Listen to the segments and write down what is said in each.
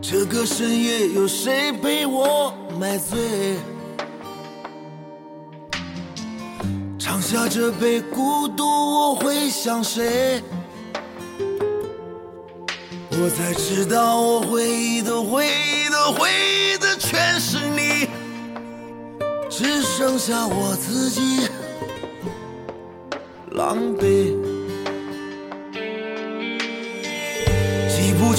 这个深夜有谁陪我买醉？尝下这杯孤独，我会想谁？我才知道，我回忆的、回忆的、回忆的全是你，只剩下我自己狼狈。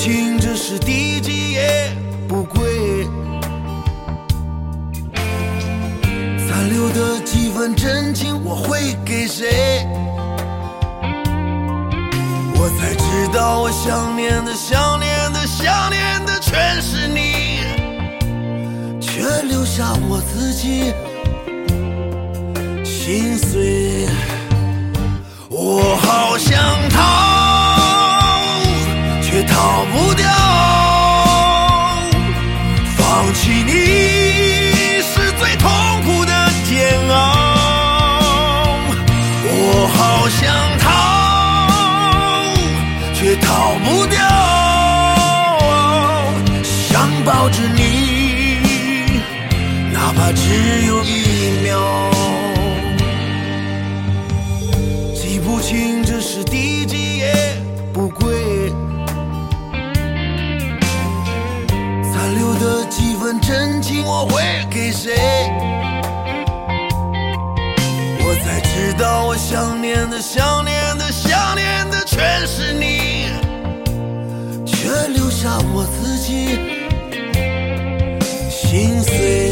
情这是第几夜不归，残留的几分真情，我会给谁？我才知道，我想念的、想念的、想念的全是你，却留下我自己心碎。想逃，却逃不掉。想抱着你，哪怕只有一秒。记不清这是第几夜不归，残留的几分真情，我会给谁？我想念的、想念的、想念的全是你，却留下我自己心碎。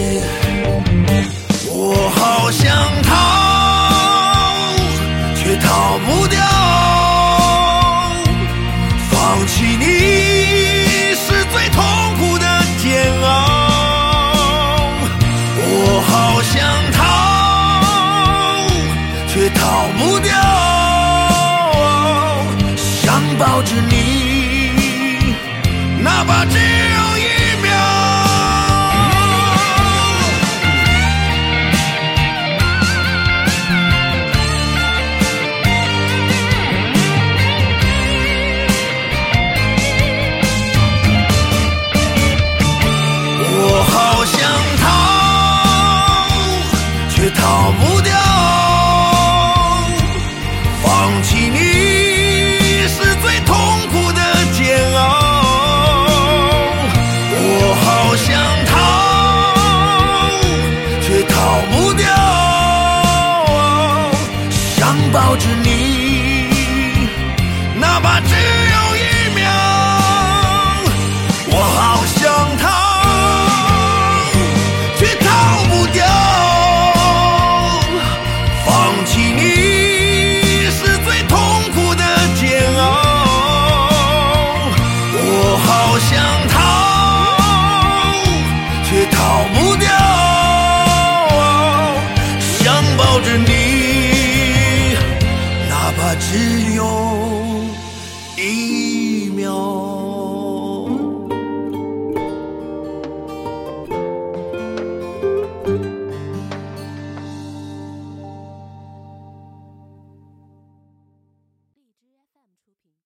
不掉想抱着你哪怕只有一秒。我好想逃却逃不不知你。